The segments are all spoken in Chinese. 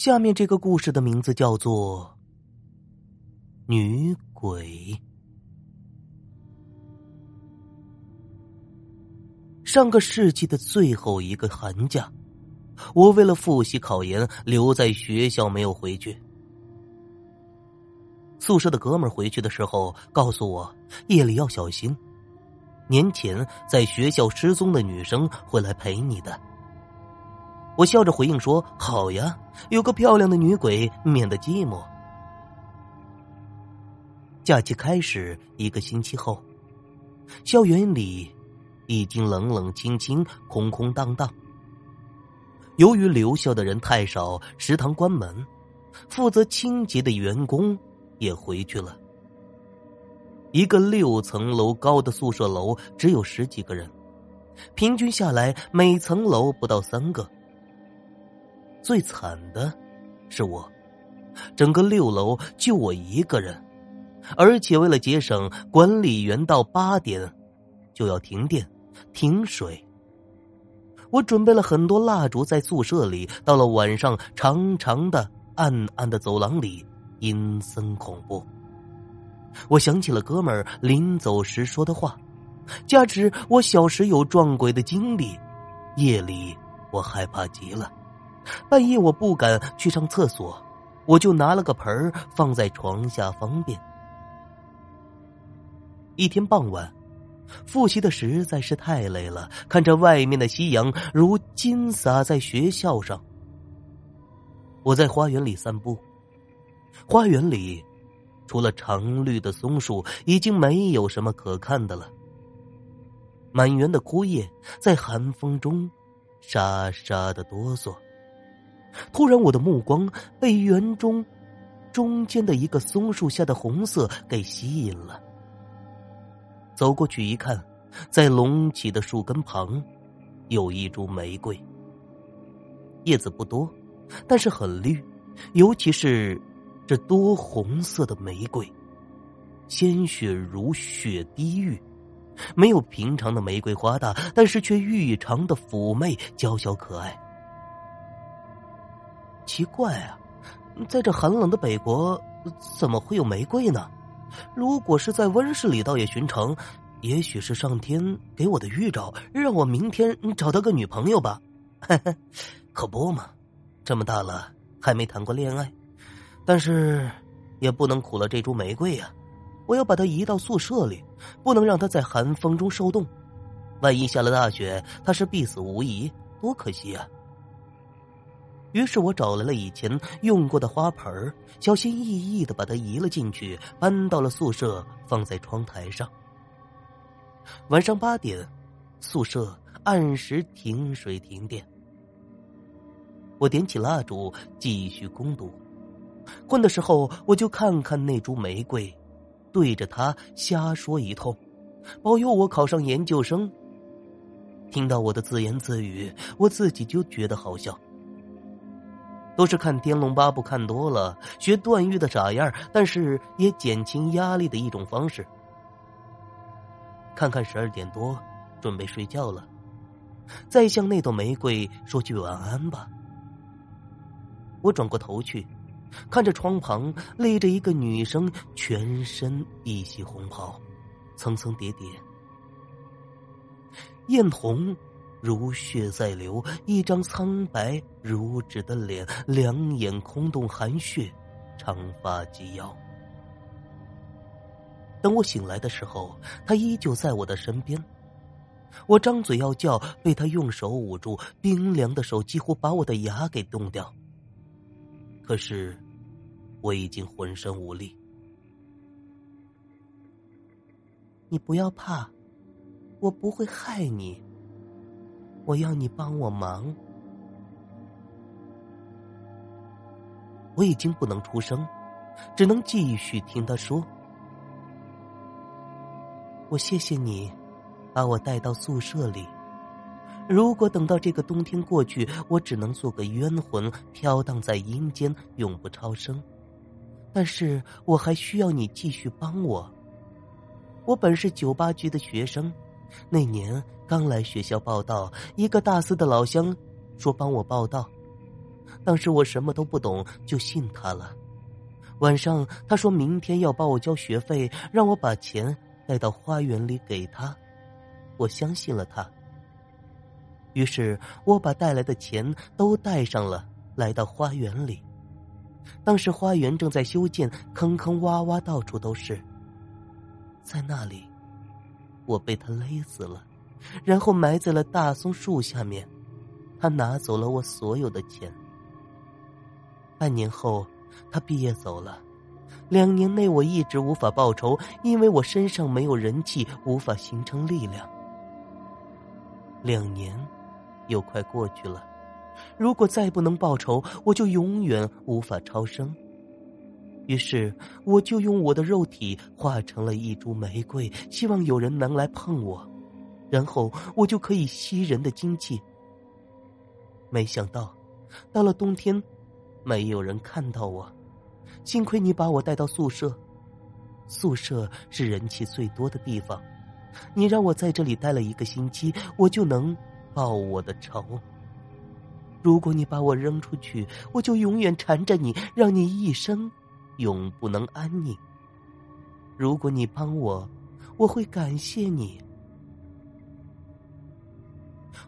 下面这个故事的名字叫做《女鬼》。上个世纪的最后一个寒假，我为了复习考研，留在学校没有回去。宿舍的哥们回去的时候告诉我，夜里要小心，年前在学校失踪的女生会来陪你的。我笑着回应说：“好呀，有个漂亮的女鬼，免得寂寞。”假期开始一个星期后，校园里。已经冷冷清清、空空荡荡。由于留校的人太少，食堂关门，负责清洁的员工也回去了。一个六层楼高的宿舍楼只有十几个人，平均下来每层楼不到三个。最惨的是我，整个六楼就我一个人，而且为了节省，管理员到八点就要停电。停水。我准备了很多蜡烛在宿舍里，到了晚上，长长的、暗暗的走廊里阴森恐怖。我想起了哥们儿临走时说的话，加之我小时有撞鬼的经历，夜里我害怕极了。半夜我不敢去上厕所，我就拿了个盆儿放在床下方便。一天傍晚。复习的实在是太累了，看着外面的夕阳如金洒在学校上。我在花园里散步，花园里除了常绿的松树，已经没有什么可看的了。满园的枯叶在寒风中沙沙的哆嗦。突然，我的目光被园中中间的一个松树下的红色给吸引了。走过去一看，在隆起的树根旁，有一株玫瑰。叶子不多，但是很绿，尤其是这多红色的玫瑰，鲜血如血滴玉，没有平常的玫瑰花大，但是却异常的妩媚娇小可爱。奇怪啊，在这寒冷的北国，怎么会有玫瑰呢？如果是在温室里，倒也寻常。也许是上天给我的预兆，让我明天找到个女朋友吧。可不嘛，这么大了还没谈过恋爱。但是也不能苦了这株玫瑰呀！我要把它移到宿舍里，不能让它在寒风中受冻。万一下了大雪，它是必死无疑，多可惜啊！于是我找来了以前用过的花盆小心翼翼的把它移了进去，搬到了宿舍，放在窗台上。晚上八点，宿舍按时停水停电。我点起蜡烛，继续攻读。困的时候，我就看看那株玫瑰，对着它瞎说一通，保佑我考上研究生。听到我的自言自语，我自己就觉得好笑。都是看《天龙八部》看多了，学段誉的傻样但是也减轻压力的一种方式。看看十二点多，准备睡觉了，再向那朵玫瑰说句晚安吧。我转过头去，看着窗旁立着一个女生，全身一袭红袍，层层叠叠，艳红如血在流，一张苍白如纸的脸，两眼空洞含血，长发及腰。等我醒来的时候，他依旧在我的身边。我张嘴要叫，被他用手捂住，冰凉的手几乎把我的牙给冻掉。可是，我已经浑身无力。你不要怕，我不会害你。我要你帮我忙。我已经不能出声，只能继续听他说。我谢谢你，把我带到宿舍里。如果等到这个冬天过去，我只能做个冤魂，飘荡在阴间，永不超生。但是我还需要你继续帮我。我本是九八局的学生，那年刚来学校报道，一个大四的老乡说帮我报道。当时我什么都不懂，就信他了。晚上他说明天要帮我交学费，让我把钱带到花园里给他。我相信了他。于是我把带来的钱都带上了，来到花园里。当时花园正在修建，坑坑洼洼，到处都是。在那里，我被他勒死了，然后埋在了大松树下面。他拿走了我所有的钱。半年后，他毕业走了。两年内，我一直无法报仇，因为我身上没有人气，无法形成力量。两年，又快过去了。如果再不能报仇，我就永远无法超生。于是，我就用我的肉体化成了一株玫瑰，希望有人能来碰我，然后我就可以吸人的精气。没想到，到了冬天，没有人看到我。幸亏你把我带到宿舍，宿舍是人气最多的地方。你让我在这里待了一个星期，我就能报我的仇。如果你把我扔出去，我就永远缠着你，让你一生永不能安宁。如果你帮我，我会感谢你。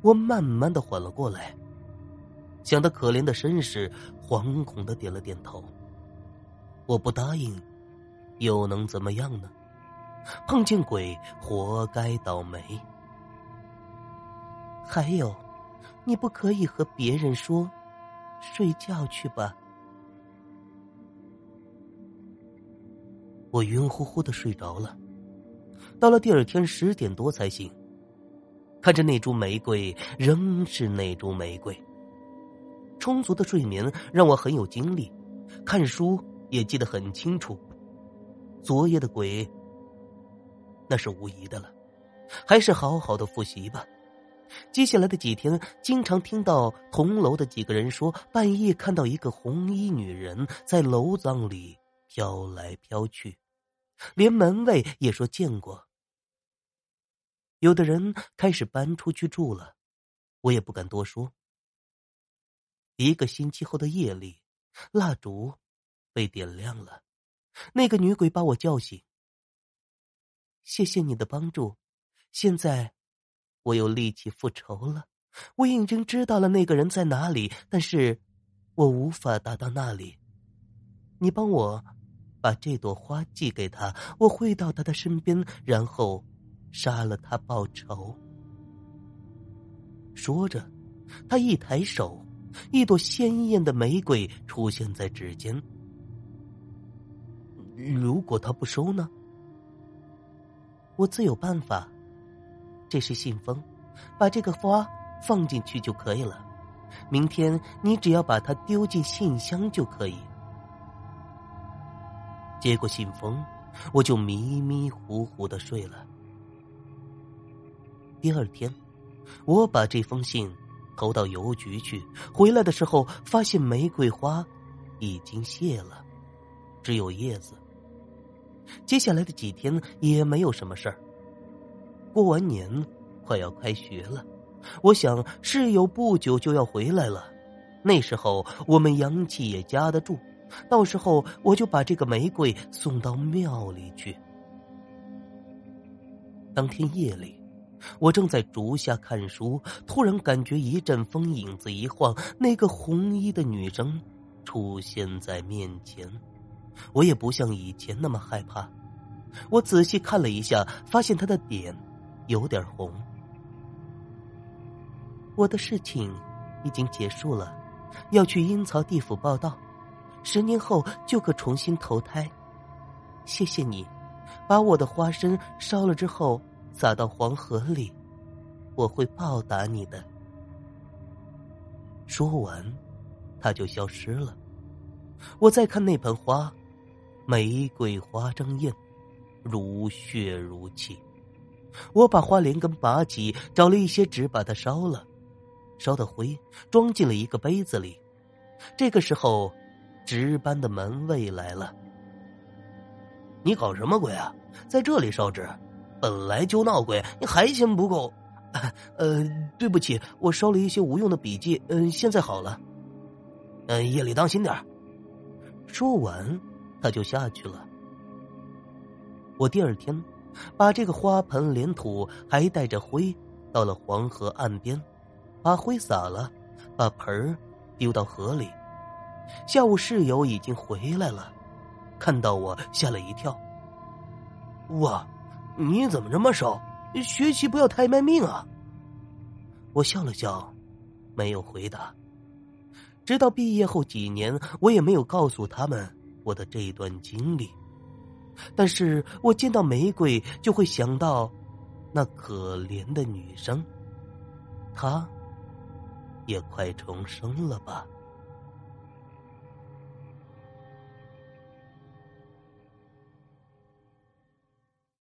我慢慢的缓了过来，想到可怜的绅士，惶恐的点了点头。我不答应，又能怎么样呢？碰见鬼，活该倒霉。还有。你不可以和别人说，睡觉去吧。我晕乎乎的睡着了，到了第二天十点多才醒。看着那株玫瑰，仍是那株玫瑰。充足的睡眠让我很有精力，看书也记得很清楚。昨夜的鬼，那是无疑的了，还是好好的复习吧。接下来的几天，经常听到同楼的几个人说，半夜看到一个红衣女人在楼葬里飘来飘去，连门卫也说见过。有的人开始搬出去住了，我也不敢多说。一个星期后的夜里，蜡烛被点亮了，那个女鬼把我叫醒。谢谢你的帮助，现在。我有力气复仇了，我已经知道了那个人在哪里，但是我无法达到那里。你帮我把这朵花寄给他，我会到他的身边，然后杀了他报仇。说着，他一抬手，一朵鲜艳的玫瑰出现在指尖。如果他不收呢？我自有办法。这是信封，把这个花放进去就可以了。明天你只要把它丢进信箱就可以。接过信封，我就迷迷糊糊的睡了。第二天，我把这封信投到邮局去，回来的时候发现玫瑰花已经谢了，只有叶子。接下来的几天也没有什么事儿。过完年，快要开学了，我想室友不久就要回来了，那时候我们阳气也夹得住，到时候我就把这个玫瑰送到庙里去。当天夜里，我正在竹下看书，突然感觉一阵风，影子一晃，那个红衣的女生出现在面前，我也不像以前那么害怕，我仔细看了一下，发现她的脸。有点红。我的事情已经结束了，要去阴曹地府报道，十年后就可重新投胎。谢谢你，把我的花生烧了之后撒到黄河里，我会报答你的。说完，他就消失了。我再看那盆花，玫瑰花争艳，如血如泣。我把花连根拔起，找了一些纸把它烧了，烧的灰装进了一个杯子里。这个时候，值班的门卫来了。你搞什么鬼啊？在这里烧纸？本来就闹鬼，你还嫌不够？呃，对不起，我烧了一些无用的笔记。嗯，现在好了。嗯，夜里当心点说完，他就下去了。我第二天把这个花盆连土还带着灰到了黄河岸边，把灰撒了，把盆儿丢到河里。下午室友已经回来了，看到我吓了一跳。哇，你怎么这么瘦？学习不要太卖命啊！我笑了笑，没有回答。直到毕业后几年，我也没有告诉他们我的这一段经历。但是我见到玫瑰，就会想到那可怜的女生，她也快重生了吧。